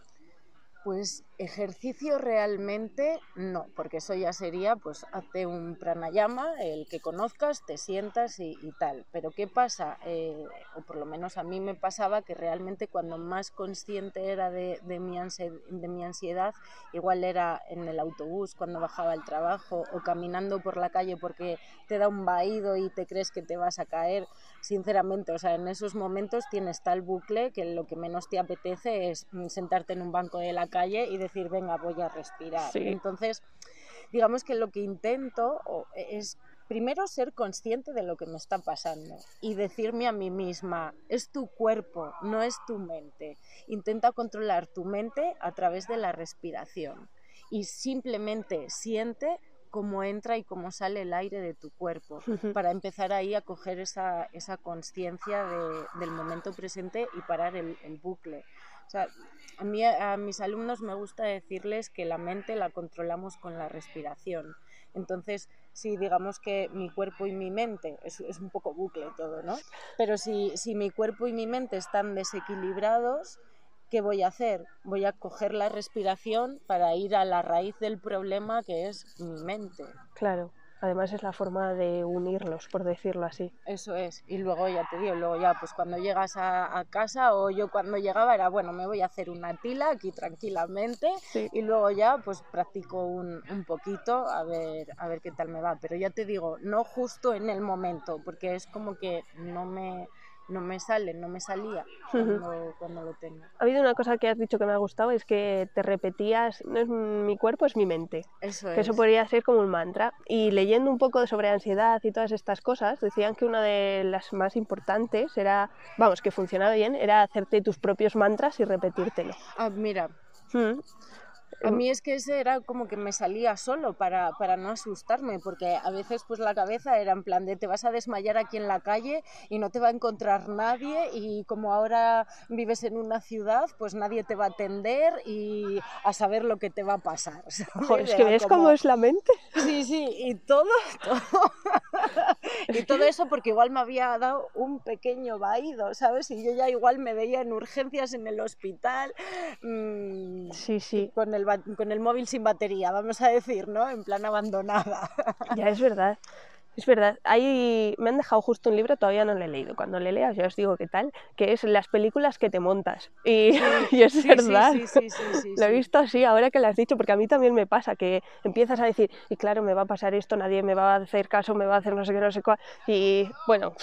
Pues ejercicio realmente no, porque eso ya sería, pues hazte un pranayama, el que conozcas, te sientas y, y tal. Pero ¿qué pasa? Eh, o por lo menos a mí me pasaba que realmente cuando más consciente era de, mi de mi ansiedad, igual era en el autobús cuando bajaba al trabajo o caminando por la calle porque te da un vaído y te crees que te vas a caer. Sinceramente, o sea, en esos momentos tienes tal bucle que lo que menos te apetece es mm, sentarte en un banco de la calle y decir, venga, voy a respirar. Sí. Entonces, digamos que lo que intento o- es primero ser consciente de lo que me está pasando y decirme a mí misma, es tu cuerpo, no es tu mente. Intenta controlar tu mente a través de la respiración y simplemente siente cómo entra y cómo sale el aire de tu cuerpo para empezar ahí a coger esa, esa conciencia de- del momento presente y parar el, el bucle. O sea, a mí, a mis alumnos me gusta decirles que la mente la controlamos con la respiración. Entonces, si digamos que mi cuerpo y mi mente, es, es un poco bucle todo, ¿no? Pero si, si mi cuerpo y mi mente están desequilibrados, ¿qué voy a hacer? Voy a coger la respiración para ir a la raíz del problema que es mi mente. Claro, además es la forma de unirlos, por decirlo así. Eso es. Y luego ya te digo, luego ya pues cuando llegas a, a casa o yo cuando llegaba era, bueno, me voy a hacer una tila aquí tranquilamente Sí. y luego ya pues practico un, un poquito a ver, a ver qué tal me va. Pero ya te digo, no justo en el momento, porque es como que no me, no me sale, no me salía cuando, cuando lo tengo. Ha habido una cosa que has dicho que me ha gustado, es que te repetías, no es mi cuerpo, es mi mente. Eso que eso es. podría ser como un mantra. Y leyendo un poco sobre ansiedad y todas estas cosas, decían que una de las más importantes era, vamos, que funcionaba bien, era hacerte tus propios mantras y repetírtelo. Ah, mira, Mm. A mí es que ese era como que me salía solo para, para no asustarme, porque a veces pues la cabeza era en plan de te vas a desmayar aquí en la calle y no te va a encontrar nadie y como ahora vives en una ciudad pues nadie te va a atender y a saber lo que te va a pasar. Joder, es que ves como- cómo es la mente. Sí, sí, y todo, todo. y todo eso porque igual me había dado un pequeño vaído, ¿sabes? Y yo ya igual me veía en urgencias en el hospital. mm, Sí, sí, con el, con el móvil sin batería, vamos a decir, ¿no? En plan abandonada. ya es verdad. Es verdad, ahí me han dejado justo un libro, todavía no lo he leído. Cuando le leas ya os digo qué tal, que es las películas que te montas. Y, y es Sí, verdad. Sí, sí, sí, sí, sí, Lo he sí. visto así ahora que lo has dicho, porque a mí también me pasa que empiezas a decir, y claro, me va a pasar esto, nadie me va a hacer caso, me va a hacer no sé qué, no sé cuál, y bueno,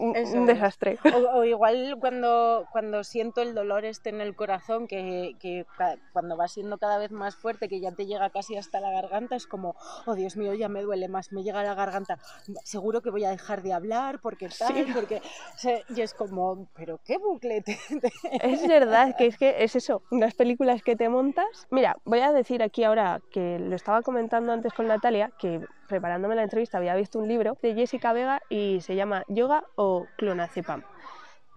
un, un es. desastre. O, o igual cuando, cuando siento el dolor este en el corazón, que, que cuando va siendo cada vez más fuerte, que ya te llega casi hasta la garganta, es como, oh Dios mío, ya me duele más, me llega a la garganta, seguro que voy a dejar de hablar, porque tal, Sí. porque... Y es como, pero qué bucle te- te- Es verdad que es que es eso, unas películas que te montas. Mira, voy a decir aquí ahora que lo estaba comentando antes con Natalia, que preparándome la entrevista había visto un libro de Jessica Vega y se llama Yoga o Clonazepam.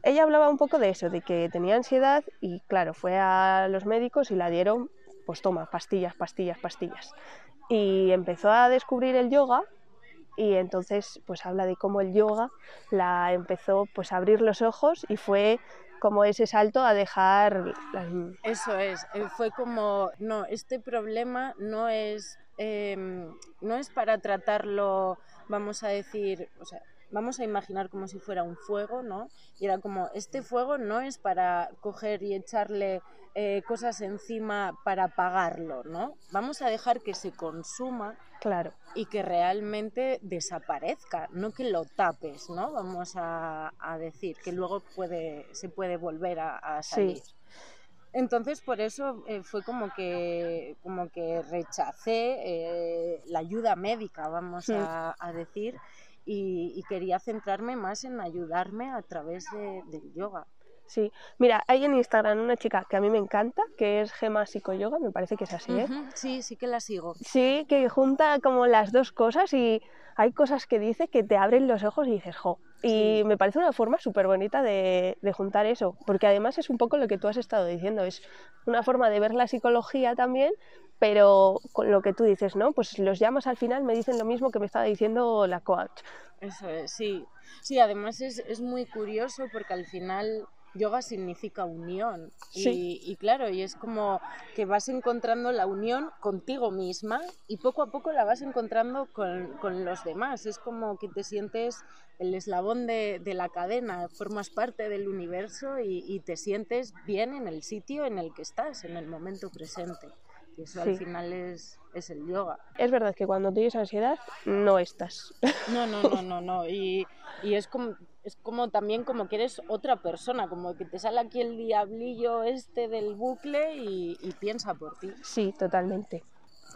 Ella hablaba un poco de eso, de que tenía ansiedad y claro, fue a los médicos y la dieron, pues toma, pastillas, pastillas, pastillas. Y empezó a descubrir el yoga y entonces pues habla de cómo el yoga la empezó pues a abrir los ojos y fue como ese salto a dejar. Eso es, eh, fue como, no, este problema no es, em, no es para tratarlo, vamos a decir, o sea, vamos a imaginar como si fuera un fuego, ¿no? Y era como, este fuego no es para coger y echarle eh, cosas encima para apagarlo, ¿no? Vamos a dejar que se consuma Claro, y que realmente desaparezca, no que lo tapes, ¿no? Vamos a, a decir que luego puede, se puede volver a, a Sí. Entonces por eso eh, fue como que, como que rechacé eh, la ayuda médica, vamos Sí. a, a decir, y, y quería centrarme más en ayudarme a través de- del yoga. Sí, mira, hay en Instagram una chica que a mí me encanta, que es Gema Psicoyoga, me parece que es así, ¿eh? Sí, sí que la sigo. Sí, que junta como las dos cosas y hay cosas que dice que te abren los ojos y dices, jo. Y Sí. me parece una forma súper bonita de, de juntar eso, porque además es un poco lo que tú has estado diciendo, es una forma de ver la psicología también, pero con lo que tú dices, ¿no? Pues los llamas al final me dicen lo mismo que me estaba diciendo la coach. Eso es, sí. Sí, además es, es muy curioso porque al final yoga significa unión. Sí. Y, y claro, y es como que vas encontrando la unión contigo misma y poco a poco la vas encontrando con, con los demás. Es como que te sientes el eslabón de, de la cadena, formas parte del universo y, y te sientes bien en el sitio en el que estás, en el momento presente. Y eso al final es, es el yoga. Es verdad que cuando tienes ansiedad no estás. No, no, no, no, no. Y, y es como es como también como que eres otra persona, como que te sale aquí el diablillo este del bucle y, y piensa por ti. Sí, totalmente.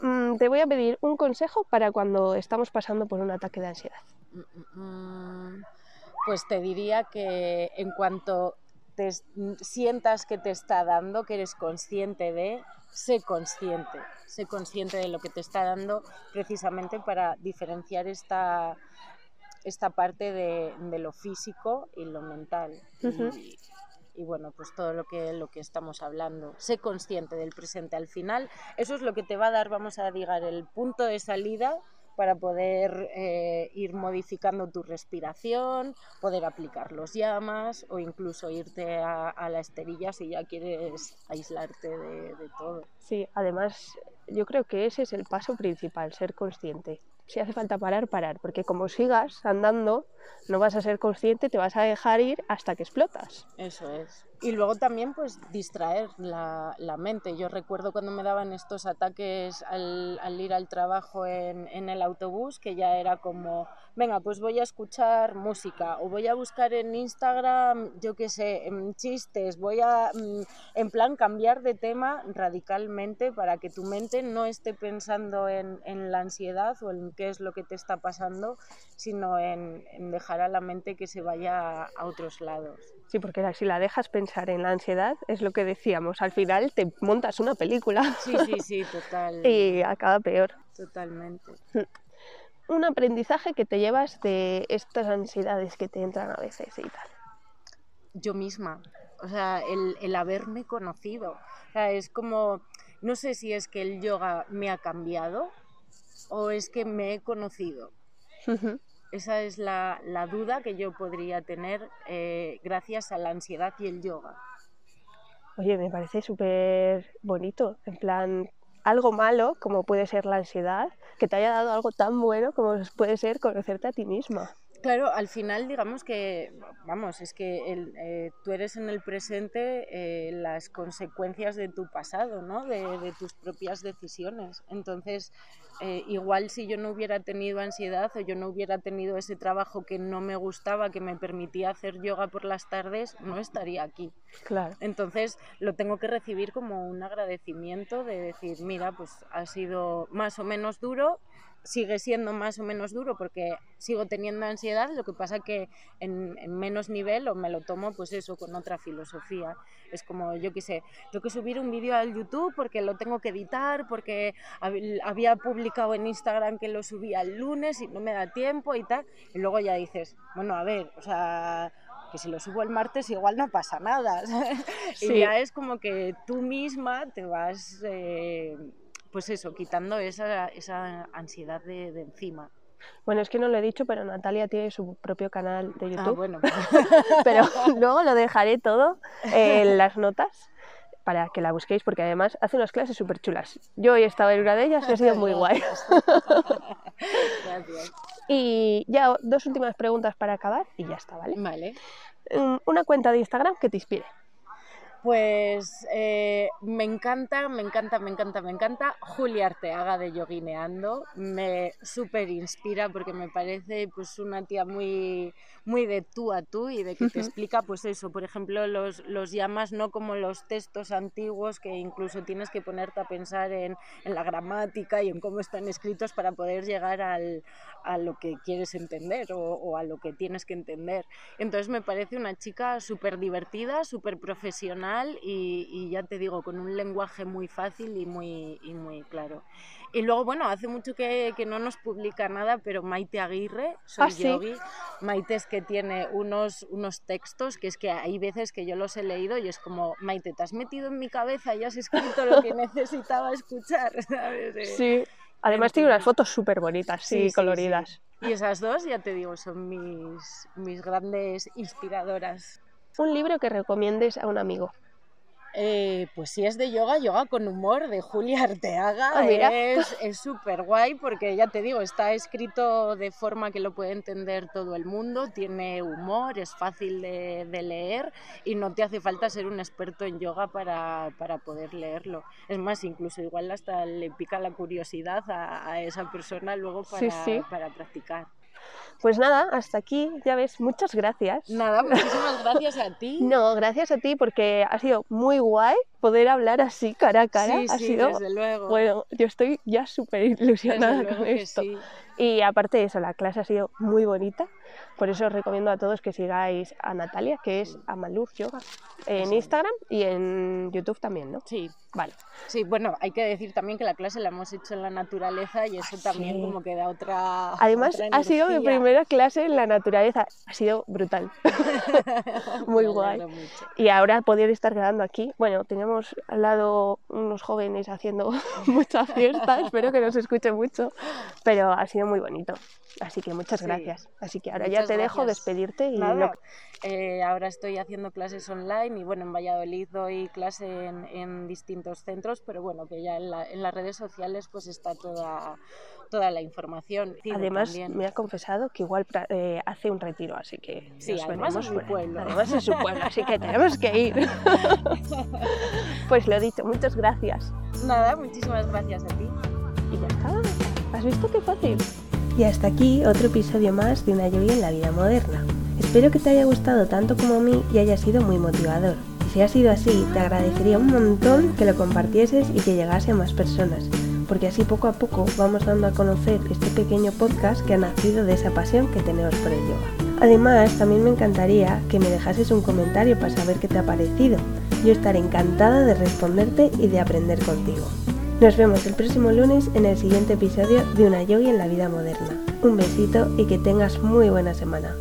Mm, te voy a pedir un consejo para cuando estamos pasando por un ataque de ansiedad. Mm, mm, Pues te diría que en cuanto te sientas que te está dando, que eres consciente de, sé consciente, sé consciente de lo que te está dando precisamente para diferenciar esta, esta parte de, de lo físico y lo mental. Y, y bueno, pues todo lo que, lo que estamos hablando. Sé consciente del presente. Al final, eso es lo que te va a dar, vamos a digar, el punto de salida para poder eh, ir modificando tu respiración, poder aplicar los llamas o incluso irte a, a la esterilla si ya quieres aislarte de, de todo. Sí, además yo creo que ese es el paso principal, ser consciente. Si hace falta parar, parar, porque como sigas andando, no vas a ser consciente, te vas a dejar ir hasta que explotas. Eso es. Y luego también pues distraer la, la mente. Yo recuerdo cuando me daban estos ataques al, al ir al trabajo en, en el autobús, que ya era como, venga, pues voy a escuchar música o voy a buscar en Instagram, yo qué sé, chistes, voy a, mm, en plan, cambiar de tema radicalmente para que tu mente no esté pensando en, en la ansiedad o en qué es lo que te está pasando, sino en dejar a la mente que se vaya a otros lados. Sí, porque si la dejas pensar en la ansiedad, es lo que decíamos, al final te montas una película Sí, sí, sí, total, y acaba peor. totalmente. Un aprendizaje que te llevas de estas ansiedades que te entran a veces y tal. Yo misma, o sea, el, el haberme conocido. O sea, es como, no sé si es que el yoga me ha cambiado o es que me he conocido. Esa es la, duda que yo podría tener eh, gracias a la ansiedad y el yoga. Oye, me parece súper bonito, en plan, algo malo como puede ser la ansiedad, que te haya dado algo tan bueno como puede ser conocerte a ti misma. Claro, al final digamos que, vamos, es que el, eh, tú eres en el presente eh, las consecuencias de tu pasado, ¿no? De, de tus propias decisiones. Entonces, eh, igual si yo no hubiera tenido ansiedad o yo no hubiera tenido ese trabajo que no me gustaba, que me permitía hacer yoga por las tardes, no estaría aquí. Claro. Entonces lo tengo que recibir como un agradecimiento de decir, mira, pues ha sido más o menos duro, sigue siendo más o menos duro porque sigo teniendo ansiedad, lo que pasa que en, en menos nivel o me lo tomo pues eso con otra filosofía. Es como, yo qué sé, tengo que subir un vídeo al YouTube porque lo tengo que editar, porque hab- había publicado en Instagram que lo subía el lunes y no me da tiempo y tal. Y luego ya dices, bueno, a ver, o sea, que si lo subo el martes igual no pasa nada. ¿sabes? Sí. Y ya es como que tú misma te vas, eh, pues eso, quitando esa, esa ansiedad de, de encima. Bueno, es que no lo he dicho, pero Natalia tiene su propio canal de Ah, YouTube, bueno, pero luego lo dejaré todo en las notas para que la busquéis, porque además hace unas clases súper chulas. Yo hoy he estado en una de ellas y ha sido muy guay. Gracias. Y ya dos últimas preguntas para acabar y ya está, ¿vale? Vale. Mm, Una cuenta de Instagram que te inspire. Pues eh, me encanta, me encanta, me encanta, me encanta. Julia Arteaga de Yoguineando me súper inspira porque me parece pues una tía muy, muy de tú a tú y de que te explica pues eso, por ejemplo, los, los llamas no como los textos antiguos que incluso tienes que ponerte a pensar en, en la gramática y en cómo están escritos para poder llegar al, a lo que quieres entender o, o, a lo que tienes que entender. Entonces me parece una chica súper divertida, súper profesional y, y, ya te digo, con un lenguaje muy fácil y muy, y muy claro. Y luego, bueno, hace mucho que, que, no nos publica nada, pero Maite Aguirre, soy ah, yogi. ¿sí? Maite es que tiene unos, unos textos que es que hay veces que yo los he leído y es como, Maite, te has metido en mi cabeza y has escrito lo que necesitaba escuchar, ¿sabes? Sí, además tiene unas fotos súper bonitas, sí, sí, coloridas. Sí, y esas dos, ya te digo, son mis, mis grandes inspiradoras. Un libro que recomiendes a un amigo. Eh, pues si es de yoga, yoga con humor de Julia Arteaga. Ah. Es súper guay porque ya te digo, está escrito de forma que lo puede entender todo el mundo, tiene humor, es fácil de, de leer y no te hace falta ser un experto en yoga para, para, poder leerlo. Es más, incluso igual hasta le pica la curiosidad a, a esa persona luego para, sí, sí. para practicar. Pues nada, hasta aquí, ya ves, muchas gracias. Nada, muchísimas gracias a ti. No, gracias a ti porque ha sido muy guay poder hablar así cara a cara. Sí, ha sí, sido, desde luego. Bueno, yo estoy ya súper ilusionada con esto. Sí. Y aparte de eso, la clase ha sido muy bonita. Por eso os recomiendo a todos que sigáis a Natalia, que es Amalur Yoga, en. Instagram y en YouTube también, ¿no? Sí, Vale. sí, bueno, hay que decir también que la clase la hemos hecho en la naturaleza y eso Ah, también sí. como que da otra. Además, otra ha sido mi primera clase en la naturaleza. Ha sido brutal. Muy Me guay. Y ahora poder estar quedando aquí. Bueno, teníamos al lado unos jóvenes haciendo mucha fiesta. Espero que no se escuche mucho. Pero ha sido muy bonito. Así que muchas Sí. gracias. Así que ahora ya te dejo despedirte y no- eh, ahora estoy haciendo clases online y bueno, en Valladolid doy clase en, en distintos centros, pero bueno, que ya en, la- en las redes sociales pues está toda, toda la información. Además, también. me ha confesado que igual eh, hace un retiro, así que Sí, además es por ahí. pueblo. Además es su pueblo, así que tenemos que ir. pues lo dicho, muchas gracias. Nada, muchísimas gracias a ti. Y ya está. ¿Has visto qué fácil? Y hasta aquí otro episodio más de una lluvia en la vida moderna. Espero que te haya gustado tanto como a mí y haya sido muy motivador. Y si ha sido así, te agradecería un montón que lo compartieses y que llegase a más personas, porque así poco a poco vamos dando a conocer este pequeño podcast que ha nacido de esa pasión que tenemos por el yoga. Además, también me encantaría que me dejases un comentario para saber qué te ha parecido. Yo estaré encantada de responderte y de aprender contigo. Nos vemos el próximo lunes en el siguiente episodio de Una Yogi en la vida moderna. Un besito y que tengas muy buena semana.